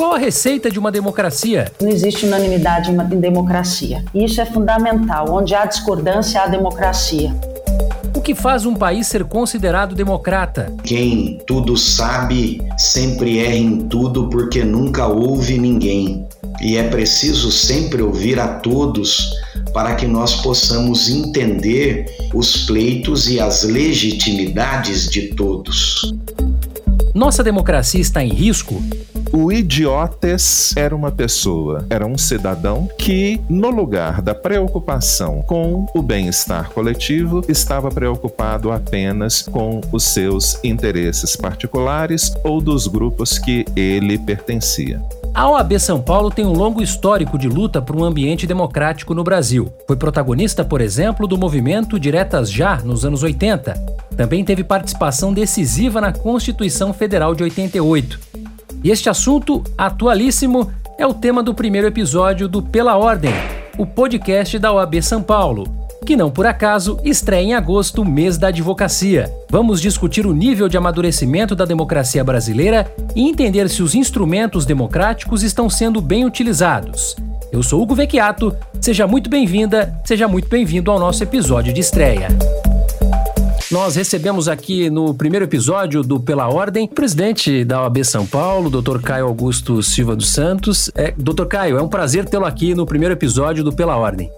Qual a receita de uma democracia? Não existe unanimidade em democracia. Isso é fundamental. Onde há discordância, há democracia. O que faz um país ser considerado democrata? Quem tudo sabe sempre erra em tudo porque nunca ouve ninguém. E é preciso sempre ouvir a todos para que nós possamos entender os pleitos e as legitimidades de todos. Nossa democracia está em risco? O idiotes era uma pessoa, era um cidadão que, no lugar da preocupação com o bem-estar coletivo, estava preocupado apenas com os seus interesses particulares ou dos grupos que ele pertencia. A OAB São Paulo tem um longo histórico de luta por um ambiente democrático no Brasil. Foi protagonista, por exemplo, do movimento Diretas Já nos anos 80. Também teve participação decisiva na Constituição Federal de 88. E este assunto, atualíssimo, é o tema do primeiro episódio do Pela Ordem, o podcast da OAB São Paulo que não por acaso estreia em agosto, mês da advocacia. Vamos discutir o nível de amadurecimento da democracia brasileira e entender se os instrumentos democráticos estão sendo bem utilizados. Eu sou Hugo Vecchiato, seja muito bem-vinda, seja muito bem-vindo ao nosso episódio de estreia. Nós recebemos aqui no primeiro episódio do Pela Ordem o presidente da OAB São Paulo, Dr. Caio Augusto Silva dos Santos. É, Dr. Caio, é um prazer tê-lo aqui no primeiro episódio do Pela Ordem.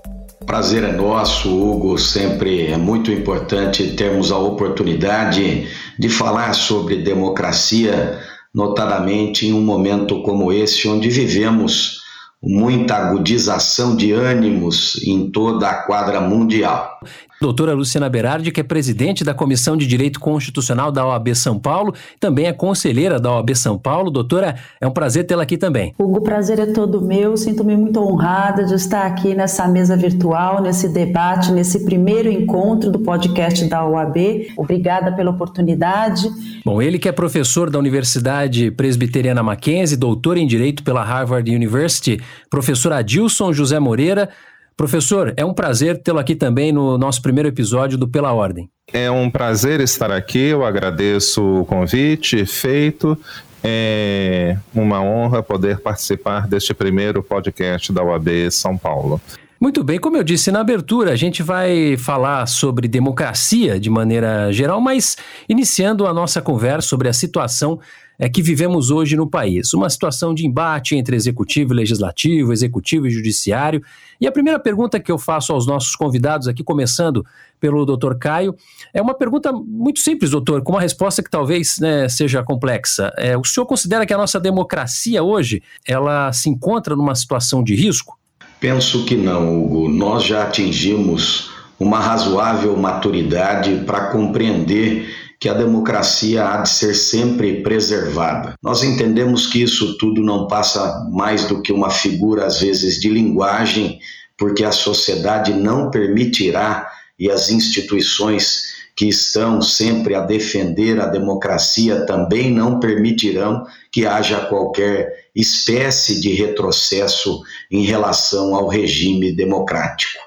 Prazer é nosso, Hugo. Sempre é muito importante termos a oportunidade de falar sobre democracia, notadamente em um momento como esse, onde vivemos muita agudização de ânimos em toda a quadra mundial. Doutora Luciana Berardi, que é presidente da Comissão de Direito Constitucional da OAB São Paulo, também é conselheira da OAB São Paulo. Doutora, é um prazer tê-la aqui também. Hugo, o prazer é todo meu. Sinto-me muito honrada de estar aqui nessa mesa virtual, nesse debate, nesse primeiro encontro do podcast da OAB. Obrigada pela oportunidade. Bom, ele que é professor da Universidade Presbiteriana Mackenzie, doutor em Direito pela Harvard University, professor Adilson José Moreira, Professor, é um prazer tê-lo aqui também no nosso primeiro episódio do Pela Ordem. É um prazer estar aqui, eu agradeço o convite feito. É uma honra poder participar deste primeiro podcast da UAB São Paulo. Muito bem, como eu disse na abertura, a gente vai falar sobre democracia de maneira geral, mas iniciando a nossa conversa sobre a situação é, que vivemos hoje no país. Uma situação de embate entre executivo e legislativo, executivo e judiciário. E a primeira pergunta que eu faço aos nossos convidados aqui, começando pelo doutor Caio, é uma pergunta muito simples, doutor, com uma resposta que talvez né, seja complexa. É, o senhor considera que a nossa democracia hoje ela se encontra numa situação de risco? Penso que não, Hugo. Nós já atingimos uma razoável maturidade para compreender que a democracia há de ser sempre preservada. Nós entendemos que isso tudo não passa mais do que uma figura, às vezes, de linguagem, porque a sociedade não permitirá e as instituições que estão sempre a defender a democracia também não permitirão que haja qualquer espécie de retrocesso em relação ao regime democrático.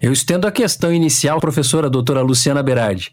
Eu estendo a questão inicial, professora doutora Luciana Berardi.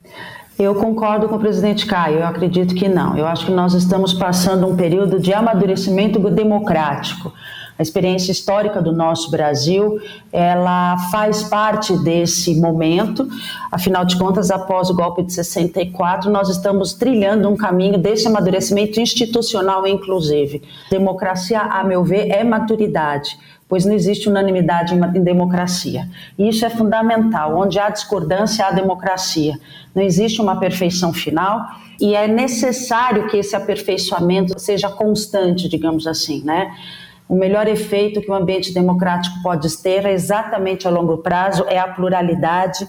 Eu concordo com o presidente Caio, eu acredito que não. Eu acho que nós estamos passando um período de amadurecimento democrático. A experiência histórica do nosso Brasil, ela faz parte desse momento. Afinal de contas, após o golpe de 64, nós estamos trilhando um caminho desse amadurecimento institucional, inclusive. Democracia, a meu ver, é maturidade pois não existe unanimidade em democracia. E isso é fundamental. Onde há discordância, há democracia. Não existe uma perfeição final e é necessário que esse aperfeiçoamento seja constante, digamos assim, né? O melhor efeito que um ambiente democrático pode ter é exatamente a longo prazo é a pluralidade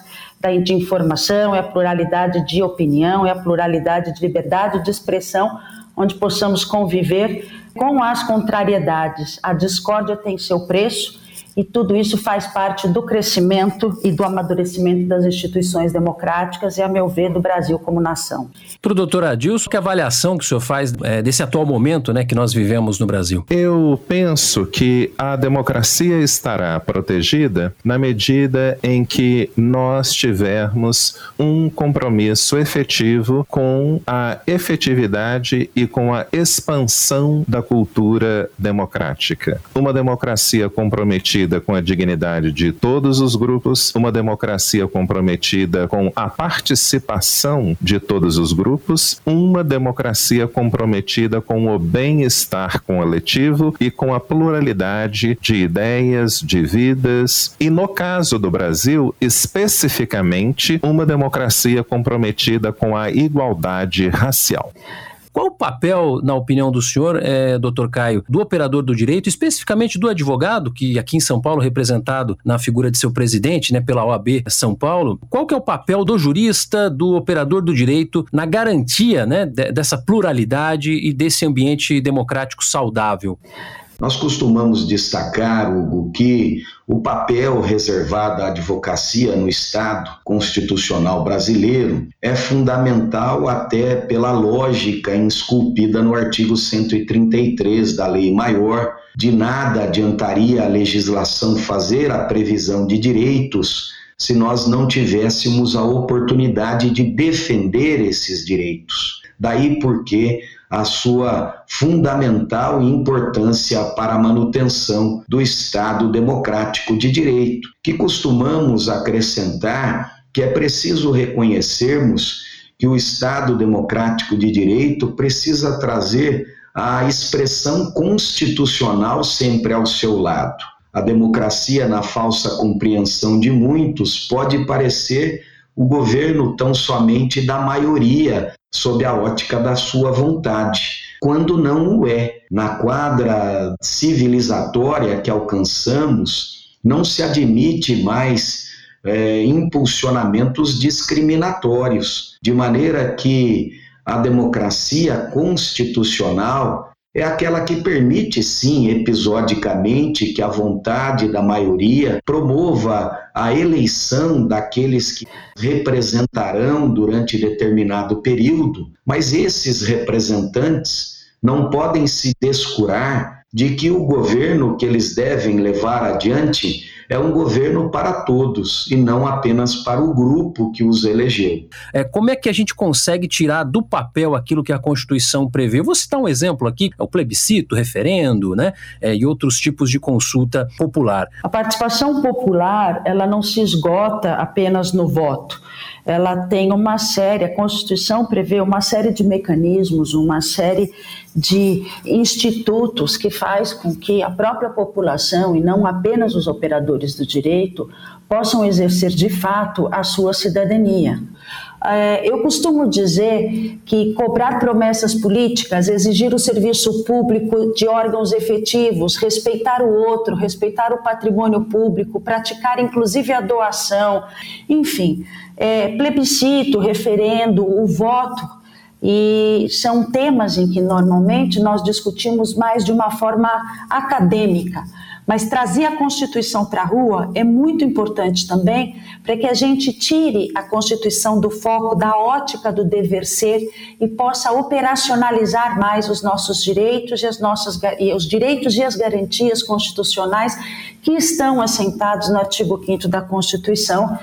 de informação, é a pluralidade de opinião, é a pluralidade de liberdade de expressão, onde possamos conviver com as contrariedades. A discórdia tem seu preço e tudo isso faz parte do crescimento e do amadurecimento das instituições democráticas e, a meu ver, do Brasil como nação. Para o doutor Adilson, que avaliação que o senhor faz é, desse atual momento né, que nós vivemos no Brasil? Eu penso que a democracia estará protegida na medida em que nós tivermos um compromisso efetivo com a efetividade e com a expansão da cultura democrática. Uma democracia comprometida com a dignidade de todos os grupos, uma democracia comprometida com a participação de todos os grupos, uma democracia comprometida com o bem-estar coletivo e com a pluralidade de ideias, de vidas, e no caso do Brasil, especificamente, uma democracia comprometida com a igualdade racial. Qual o papel, na opinião do senhor, é, doutor Caio, do operador do direito, especificamente do advogado, que aqui em São Paulo, representado na figura de seu presidente, né, pela OAB São Paulo, qual que é o papel do jurista, do operador do direito, na garantia né, dessa pluralidade e desse ambiente democrático saudável? Nós costumamos destacar, Hugo, que o papel reservado à advocacia no Estado constitucional brasileiro é fundamental até pela lógica esculpida no artigo 133 da Lei Maior. De nada adiantaria a legislação fazer a previsão de direitos se nós não tivéssemos a oportunidade de defender esses direitos. Daí porque a sua fundamental importância para a manutenção do Estado democrático de direito, que costumamos acrescentar que é preciso reconhecermos que o Estado democrático de direito precisa trazer a expressão constitucional sempre ao seu lado. A democracia, na falsa compreensão de muitos, pode parecer o governo tão somente da maioria, sob a ótica da sua vontade, quando não o é. Na quadra civilizatória que alcançamos, não se admite mais é, impulsionamentos discriminatórios, de maneira que a democracia constitucional é aquela que permite, sim, episodicamente, que a vontade da maioria promova a eleição daqueles que representarão durante determinado período, mas esses representantes não podem se descurar de que o governo que eles devem levar adiante é um governo para todos e não apenas para o grupo que os elegeu. É, como é que a gente consegue tirar do papel aquilo que a Constituição prevê? Eu vou citar um exemplo aqui: é o plebiscito, referendo, né, é, e outros tipos de consulta popular. A participação popular ela não se esgota apenas no voto ela tem uma série, a Constituição prevê uma série de mecanismos, uma série de institutos que faz com que a própria população e não apenas os operadores do direito possam exercer de fato a sua cidadania. É, eu costumo dizer que cobrar promessas políticas, exigir o serviço público de órgãos efetivos, respeitar o outro, respeitar o patrimônio público, praticar inclusive a doação, enfim, é, plebiscito, referendo, o voto e são temas em que normalmente nós discutimos mais de uma forma acadêmica. Mas trazer a Constituição para a rua é muito importante também para que a gente tire a Constituição do foco da ótica do dever ser e possa operacionalizar mais os nossos direitos e, as nossas, e os direitos e as garantias constitucionais que estão assentados no artigo 5 da Constituição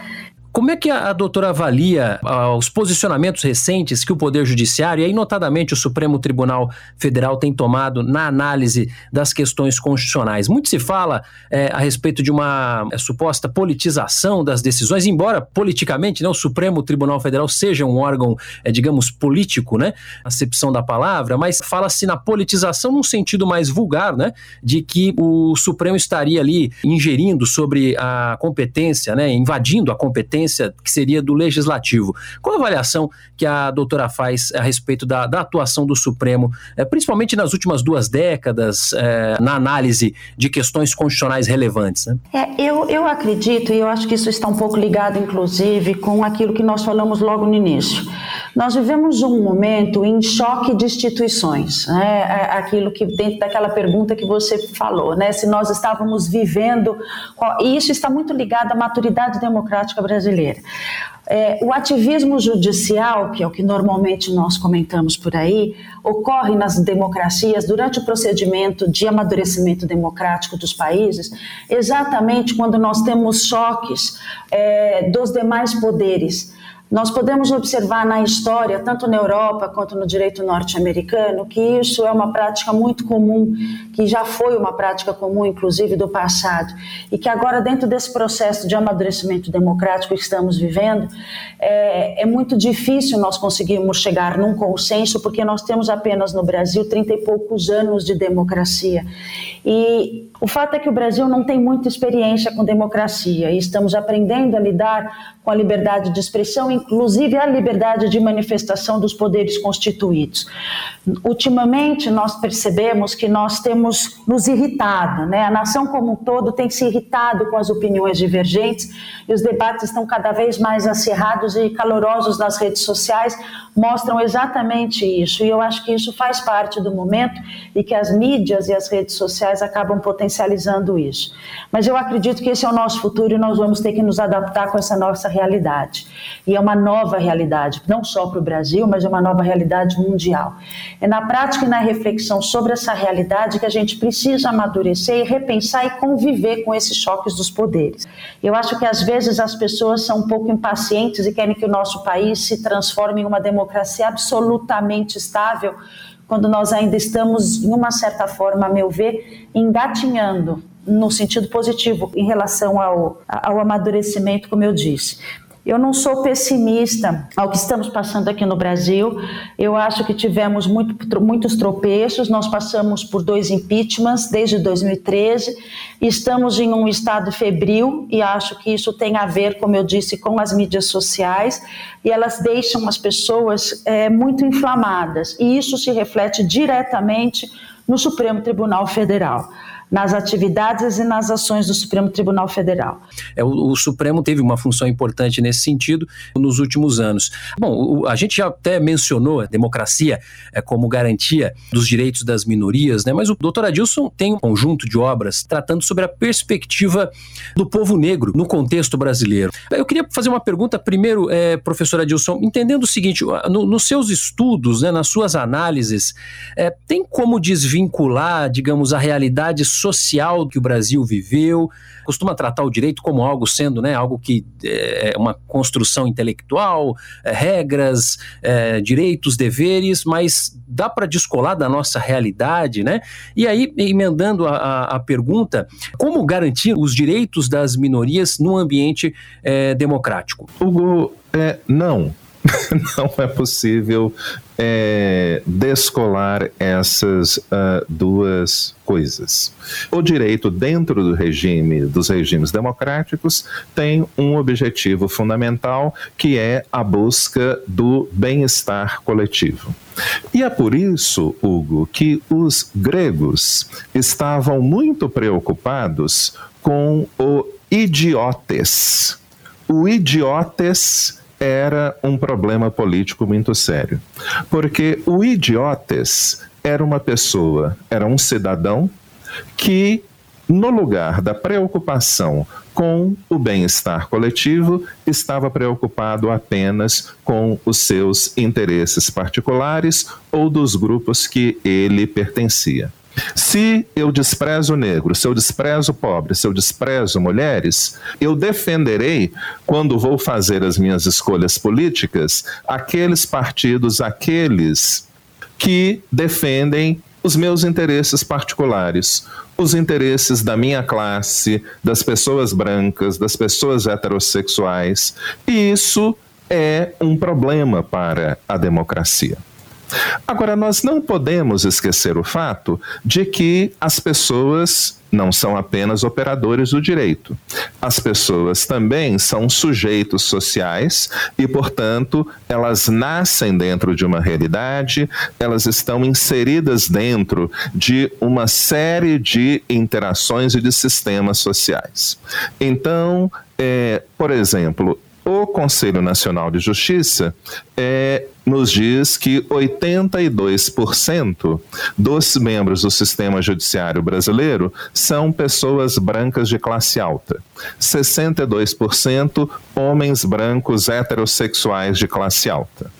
como é que a, doutora avalia os posicionamentos recentes que o Poder Judiciário, e aí notadamente o Supremo Tribunal Federal, tem tomado na análise das questões constitucionais? Muito se fala é, a respeito de uma é, suposta politização das decisões, embora politicamente né, o Supremo Tribunal Federal seja um órgão, é, digamos, político, né, acepção da palavra, mas fala-se na politização num sentido mais vulgar, né, de que o Supremo estaria ali ingerindo sobre a competência, né, invadindo a competência competência que seria do legislativo. Qual a avaliação que a doutora faz a respeito da, da atuação do Supremo, é, principalmente nas últimas duas décadas, é, na análise de questões constitucionais relevantes? Né? É, eu, eu acredito, e eu acho que isso está um pouco ligado, inclusive, com aquilo que nós falamos logo no início. Nós vivemos um momento em choque de instituições, né? Aquilo que dentro daquela pergunta que você falou, né? Se nós estávamos vivendo, e isso está muito ligado à maturidade democrática brasileira. É, o ativismo judicial, que é o que normalmente nós comentamos por aí, ocorre nas democracias durante o procedimento de amadurecimento democrático dos países, exatamente quando nós temos choques é, dos demais poderes nós podemos observar na história, tanto na Europa quanto no direito norte-americano, que isso é uma prática muito comum, que já foi uma prática comum, inclusive, do passado, e que agora, dentro desse processo de amadurecimento democrático que estamos vivendo, é, é muito difícil nós conseguirmos chegar num consenso, porque nós temos apenas no Brasil 30 e poucos anos de democracia. E o fato é que o Brasil não tem muita experiência com democracia e estamos aprendendo a lidar com a liberdade de expressão, inclusive a liberdade de manifestação dos poderes constituídos. Ultimamente, nós percebemos que nós temos nos irritado, né? a nação como um todo tem se irritado com as opiniões divergentes e os debates estão cada vez mais acirrados e calorosos nas redes sociais, mostram exatamente isso. E eu acho que isso faz parte do momento e que as mídias e as redes sociais acabam potencializando isso. Mas eu acredito que esse é o nosso futuro e nós vamos ter que nos adaptar com essa nossa realidade. E é uma nova realidade, não só para o Brasil, mas é uma nova realidade mundial. É na prática e na reflexão sobre essa realidade que a gente precisa amadurecer e repensar e conviver com esses choques dos poderes. Eu acho que às vezes as pessoas são um pouco impacientes e querem que o nosso país se transforme em uma democracia absolutamente estável, quando nós ainda estamos, em uma certa forma, a meu ver, engatinhando no sentido positivo em relação ao, ao amadurecimento, como eu disse. Eu não sou pessimista ao que estamos passando aqui no Brasil. Eu acho que tivemos muito, muitos tropeços. Nós passamos por dois impeachments desde 2013. Estamos em um estado febril e acho que isso tem a ver, como eu disse, com as mídias sociais e elas deixam as pessoas é, muito inflamadas. E isso se reflete diretamente no Supremo Tribunal Federal nas atividades e nas ações do Supremo Tribunal Federal. É, o, o Supremo teve uma função importante nesse sentido nos últimos anos. Bom, o, a gente já até mencionou a democracia é, como garantia dos direitos das minorias, né? mas o doutor Adilson tem um conjunto de obras tratando sobre a perspectiva do povo negro no contexto brasileiro. Eu queria fazer uma pergunta primeiro, é, professor Adilson, entendendo o seguinte, no, nos seus estudos, né, nas suas análises, é, tem como desvincular, digamos, a realidade social que o Brasil viveu, costuma tratar o direito como algo sendo, né, algo que é, é uma construção intelectual, é, regras, é, direitos, deveres, mas dá para descolar da nossa realidade, né? E aí, emendando a, a, pergunta, como garantir os direitos das minorias no ambiente é, democrático? Hugo, é, não. não é possível é, descolar essas uh, duas coisas. O direito dentro do regime dos regimes democráticos tem um objetivo fundamental que é a busca do bem-estar coletivo. E é por isso, Hugo, que os gregos estavam muito preocupados com o idiotes. O idiotes era um problema político muito sério. Porque o idiotes era uma pessoa, era um cidadão que, no lugar da preocupação com o bem-estar coletivo, estava preocupado apenas com os seus interesses particulares ou dos grupos que ele pertencia. Se eu desprezo o negro, se eu desprezo o pobre, se eu desprezo mulheres, eu defenderei, quando vou fazer as minhas escolhas políticas, aqueles partidos, aqueles que defendem os meus interesses particulares, os interesses da minha classe, das pessoas brancas, das pessoas heterossexuais. E isso é um problema para a democracia. Agora, nós não podemos esquecer o fato de que as pessoas não são apenas operadores do direito. As pessoas também são sujeitos sociais e, portanto, elas nascem dentro de uma realidade, elas estão inseridas dentro de uma série de interações e de sistemas sociais. Então, é, por exemplo, o Conselho Nacional de Justiça é, nos diz que 82% dos membros do sistema judiciário brasileiro são pessoas brancas de classe alta, 62% homens brancos heterossexuais de classe alta.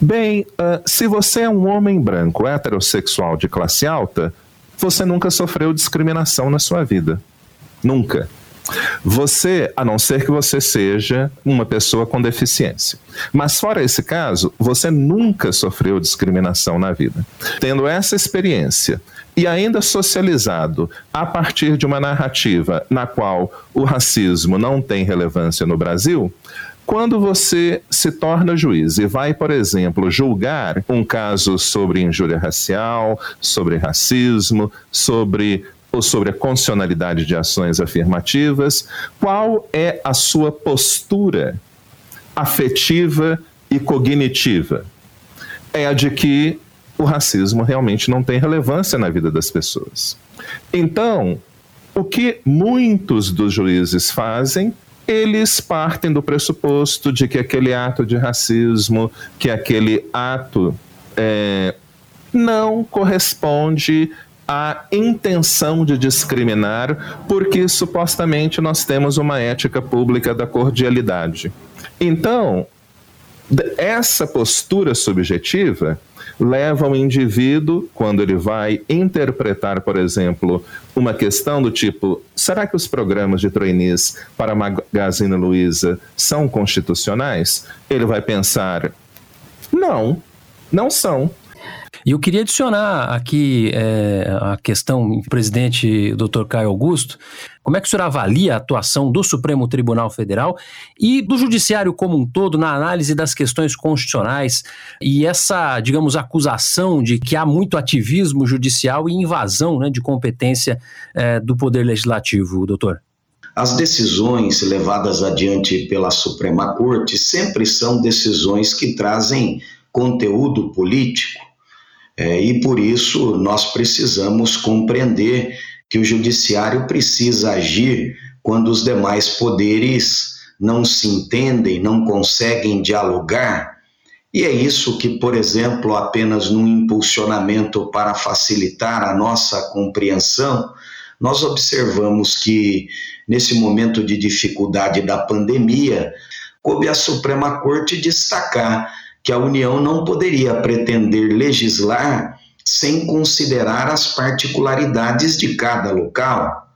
Bem, uh, se você é um homem branco heterossexual de classe alta, você nunca sofreu discriminação na sua vida. Nunca. Você, a não ser que você seja uma pessoa com deficiência. Mas fora esse caso, você nunca sofreu discriminação na vida. Tendo essa experiência e ainda socializado a partir de uma narrativa na qual o racismo não tem relevância no Brasil, quando você se torna juiz e vai, por exemplo, julgar um caso sobre injúria racial, sobre racismo, sobre ou sobre a constitucionalidade de ações afirmativas, qual é a sua postura afetiva e cognitiva? É a de que o racismo realmente não tem relevância na vida das pessoas. Então, o que muitos dos juízes fazem eles partem do pressuposto de que aquele ato de racismo, que aquele ato é, não corresponde à intenção de discriminar, porque supostamente nós temos uma ética pública da cordialidade. Então, essa postura subjetiva leva o indivíduo, quando ele vai interpretar, por exemplo, uma questão do tipo: será que os programas de trainees para a Magazine Luiza são constitucionais? Ele vai pensar: não, não são. E eu queria adicionar aqui é, a questão, presidente Dr. Caio Augusto, como é que o senhor avalia a atuação do Supremo Tribunal Federal e do Judiciário como um todo na análise das questões constitucionais e essa, digamos, acusação de que há muito ativismo judicial e invasão né, de competência é, do Poder Legislativo, doutor? As decisões levadas adiante pela Suprema Corte sempre são decisões que trazem conteúdo político é, e por isso nós precisamos compreender que o judiciário precisa agir quando os demais poderes não se entendem, não conseguem dialogar. E é isso que, por exemplo, apenas num impulsionamento para facilitar a nossa compreensão, nós observamos que, nesse momento de dificuldade da pandemia, coube à Suprema Corte destacar que a União não poderia pretender legislar sem considerar as particularidades de cada local,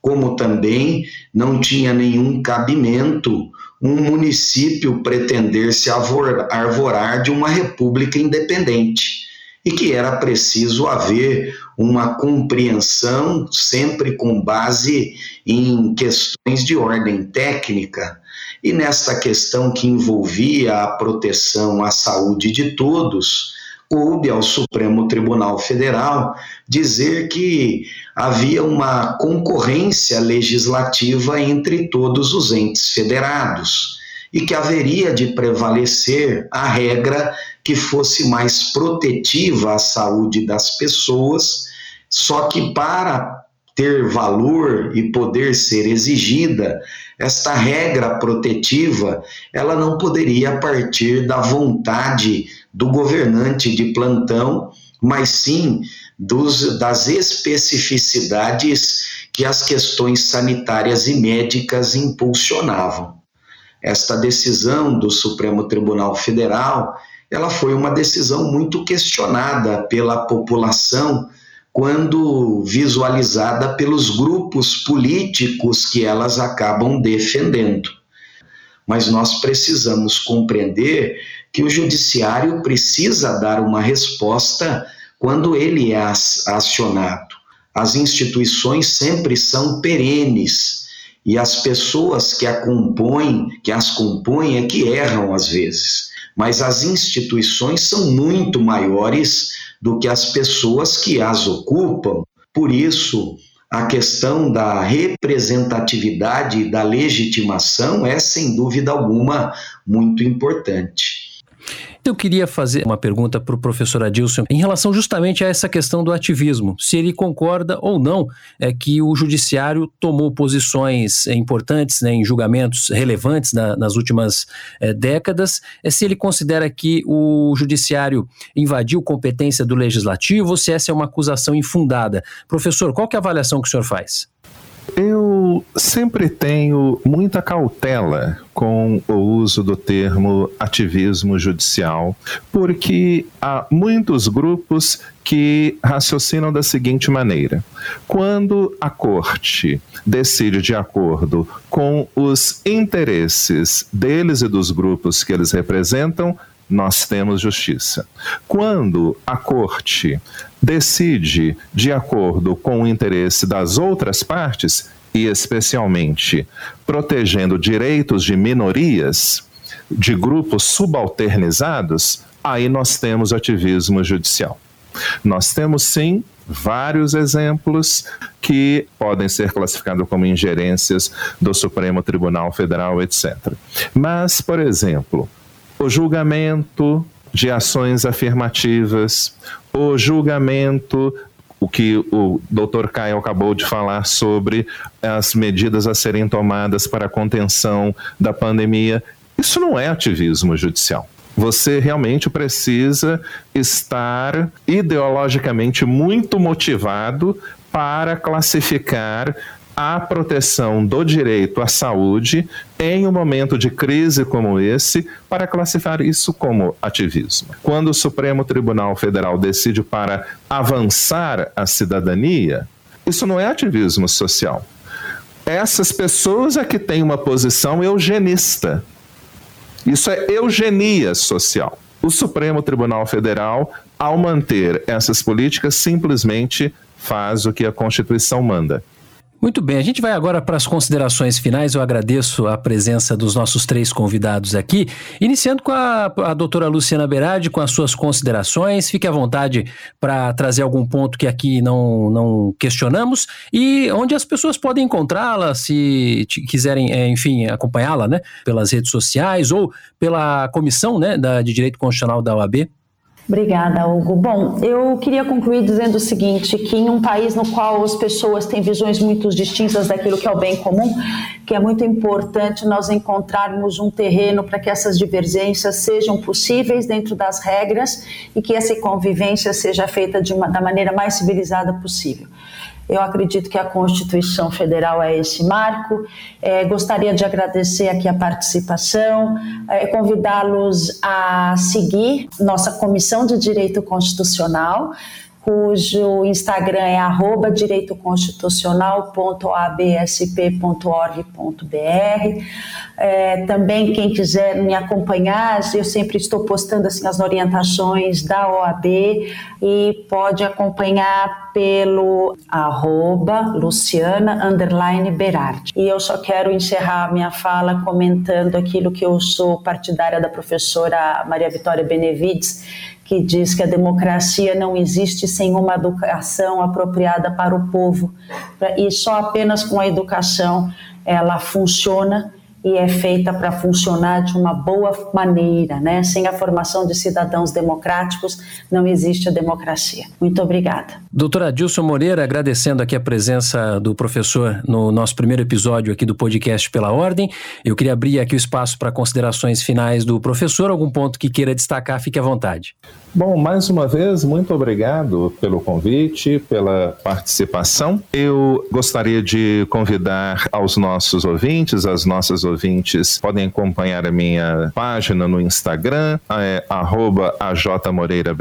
como também não tinha nenhum cabimento um município pretender se arvorar de uma república independente e que era preciso haver uma compreensão sempre com base em questões de ordem técnica e nesta questão que envolvia a proteção à saúde de todos, coube ao Supremo Tribunal Federal dizer que havia uma concorrência legislativa entre todos os entes federados e que haveria de prevalecer a regra que fosse mais protetiva à saúde das pessoas, só que para ter valor e poder ser exigida, esta regra protetiva, ela não poderia partir da vontade do governante de plantão, mas sim dos, das especificidades que as questões sanitárias e médicas impulsionavam. Esta decisão do Supremo Tribunal Federal, ela foi uma decisão muito questionada pela população quando visualizada pelos grupos políticos que elas acabam defendendo. Mas nós precisamos compreender que o judiciário precisa dar uma resposta quando ele é acionado. As instituições sempre são perenes e as pessoas que a compõem, que as compõem é que erram às vezes. Mas as instituições são muito maiores do que as pessoas que as ocupam. Por isso, a questão da representatividade e da legitimação é, sem dúvida alguma, muito importante. Eu queria fazer uma pergunta para o professor Adilson em relação justamente a essa questão do ativismo. Se ele concorda ou não é que o judiciário tomou posições importantes né, em julgamentos relevantes na, nas últimas é, décadas, é se ele considera que o judiciário invadiu competência do legislativo ou se essa é uma acusação infundada. Professor, qual é a avaliação que o senhor faz? Eu sempre tenho muita cautela com o uso do termo ativismo judicial, porque há muitos grupos que raciocinam da seguinte maneira: quando a corte decide de acordo com os interesses deles e dos grupos que eles representam, nós temos justiça. Quando a corte decide de acordo com o interesse das outras partes, e especialmente protegendo direitos de minorias, de grupos subalternizados, aí nós temos ativismo judicial. Nós temos sim vários exemplos que podem ser classificados como ingerências do Supremo Tribunal Federal, etc. Mas, por exemplo, o julgamento de ações afirmativas, o julgamento o que o Dr. Caio acabou de falar sobre as medidas a serem tomadas para a contenção da pandemia, isso não é ativismo judicial. Você realmente precisa estar ideologicamente muito motivado para classificar a proteção do direito à saúde em um momento de crise como esse para classificar isso como ativismo. Quando o Supremo Tribunal Federal decide para avançar a cidadania, isso não é ativismo social. Essas pessoas é que têm uma posição eugenista. Isso é eugenia social. O Supremo Tribunal Federal, ao manter essas políticas, simplesmente faz o que a Constituição manda. Muito bem, a gente vai agora para as considerações finais. Eu agradeço a presença dos nossos três convidados aqui, iniciando com a, a doutora Luciana Berardi, com as suas considerações. Fique à vontade para trazer algum ponto que aqui não, não questionamos e onde as pessoas podem encontrá-la, se quiserem, é, enfim, acompanhá-la, né, pelas redes sociais ou pela comissão né, da, de Direito Constitucional da OAB. Obrigada, Hugo. Bom, eu queria concluir dizendo o seguinte, que em um país no qual as pessoas têm visões muito distintas daquilo que é o bem comum, que é muito importante nós encontrarmos um terreno para que essas divergências sejam possíveis dentro das regras e que essa convivência seja feita uma, da maneira mais civilizada possível. Eu acredito que a Constituição Federal é esse marco. É, gostaria de agradecer aqui a participação, é, convidá-los a seguir nossa Comissão de Direito Constitucional cujo Instagram é direitoconstitucional.absp.org.br. É, também quem quiser me acompanhar, eu sempre estou postando assim as orientações da OAB e pode acompanhar pelo arroba Luciana Berardi. E eu só quero encerrar minha fala comentando aquilo que eu sou partidária da professora Maria Vitória Benevides, que diz que a democracia não existe sem uma educação apropriada para o povo e só apenas com a educação ela funciona e é feita para funcionar de uma boa maneira, né? Sem a formação de cidadãos democráticos não existe a democracia. Muito obrigada. Doutora Dilson Moreira, agradecendo aqui a presença do professor no nosso primeiro episódio aqui do podcast Pela Ordem. Eu queria abrir aqui o espaço para considerações finais do professor. Algum ponto que queira destacar, fique à vontade. Bom, mais uma vez, muito obrigado pelo convite, pela participação. Eu gostaria de convidar aos nossos ouvintes, as nossas ouvintes, podem acompanhar a minha página no Instagram, é ajmoreirabh.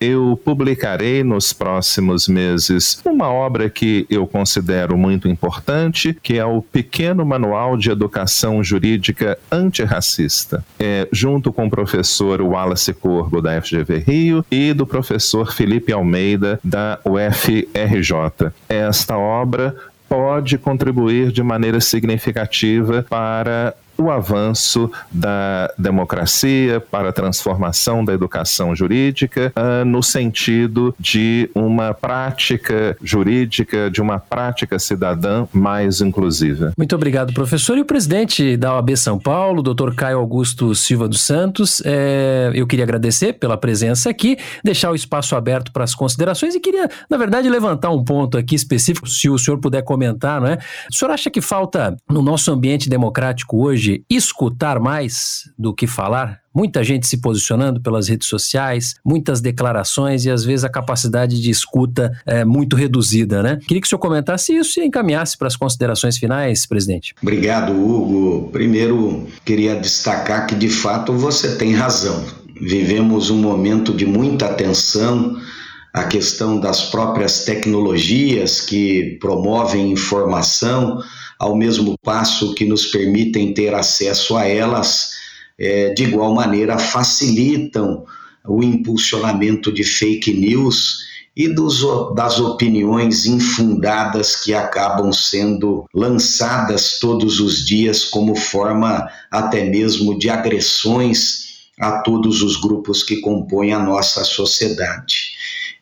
Eu publicarei nos próximos meses uma obra que eu considero muito importante, que é o Pequeno Manual de Educação Jurídica Antirracista, é, junto com o professor Wallace Corbo, da FGV Rio e do professor Felipe Almeida, da UFRJ. Esta obra pode contribuir de maneira significativa para o avanço da democracia, para a transformação da educação jurídica, uh, no sentido de uma prática jurídica, de uma prática cidadã mais inclusiva. Muito obrigado, professor. E o presidente da OAB São Paulo, doutor Caio Augusto Silva dos Santos, é, eu queria agradecer pela presença aqui, deixar o espaço aberto para as considerações e queria, na verdade, levantar um ponto aqui específico, se o senhor puder comentar, não é? O senhor acha que falta no nosso ambiente democrático hoje escutar mais do que falar? muita gente se posicionando pelas redes sociais, muitas declarações e às vezes a capacidade de escuta é muito reduzida, né? Queria que o senhor comentasse isso e encaminhasse para as considerações finais, presidente. Obrigado, Hugo. Primeiro, queria destacar que de fato você tem razão. Vivemos um momento de muita atenção à questão das próprias tecnologias que promovem informação, ao mesmo passo que nos permitem ter acesso a elas é, de igual maneira facilitam o impulsionamento de fake news e dos, das opiniões infundadas que acabam sendo lançadas todos os dias como forma até mesmo de agressões a todos os grupos que compõem a nossa sociedade.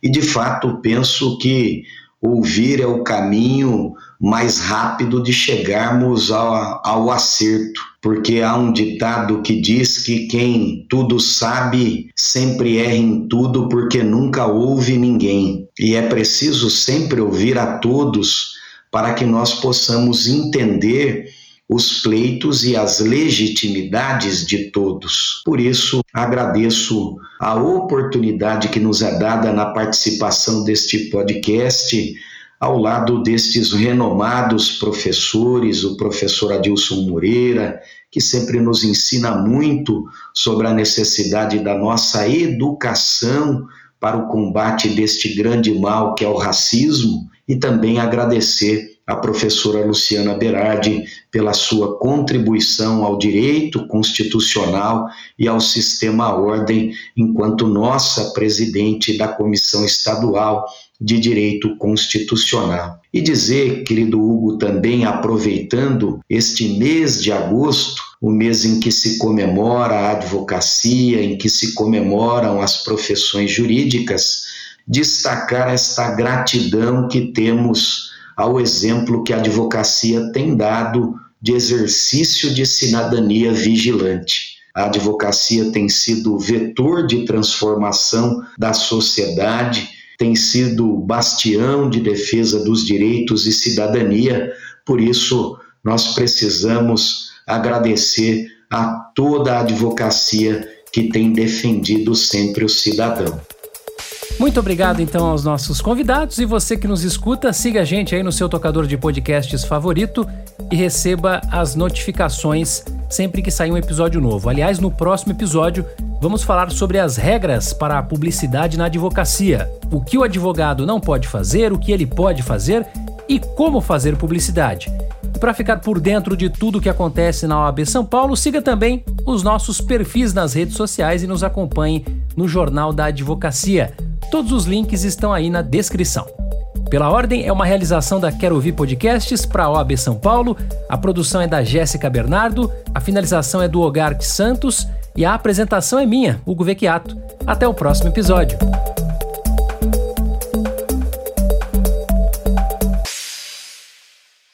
E de fato penso que ouvir é o caminho mais rápido de chegarmos ao, ao acerto porque há um ditado que diz que quem tudo sabe sempre erra em tudo porque nunca ouve ninguém. E é preciso sempre ouvir a todos para que nós possamos entender os pleitos e as legitimidades de todos. Por isso, agradeço a oportunidade que nos é dada na participação deste podcast ao lado destes renomados professores, o professor Adilson Moreira, que sempre nos ensina muito sobre a necessidade da nossa educação para o combate deste grande mal que é o racismo, e também agradecer a professora Luciana Berardi pela sua contribuição ao direito constitucional e ao sistema ordem, enquanto nossa presidente da Comissão Estadual de Direito Constitucional. E dizer, querido Hugo, também aproveitando este mês de agosto, o mês em que se comemora a advocacia, em que se comemoram as profissões jurídicas, destacar esta gratidão que temos ao exemplo que a advocacia tem dado de exercício de cidadania vigilante. A advocacia tem sido vetor de transformação da sociedade tem sido bastião de defesa dos direitos e cidadania, por isso nós precisamos agradecer a toda a advocacia que tem defendido sempre o cidadão. Muito obrigado então aos nossos convidados e você que nos escuta, siga a gente aí no seu tocador de podcasts favorito e receba as notificações sempre que sair um episódio novo. Aliás, no próximo episódio vamos falar sobre as regras para a publicidade na advocacia. O que o advogado não pode fazer, o que ele pode fazer e como fazer publicidade. E para ficar por dentro de tudo o que acontece na OAB São Paulo, siga também os nossos perfis nas redes sociais e nos acompanhe no Jornal da Advocacia. Todos os links estão aí na descrição. Pela Ordem é uma realização da Quero Ouvir Podcasts para a OAB São Paulo. A produção é da Jéssica Bernardo, a finalização é do Ogarte Santos e a apresentação é minha, Hugo Vecchiato. Até o próximo episódio.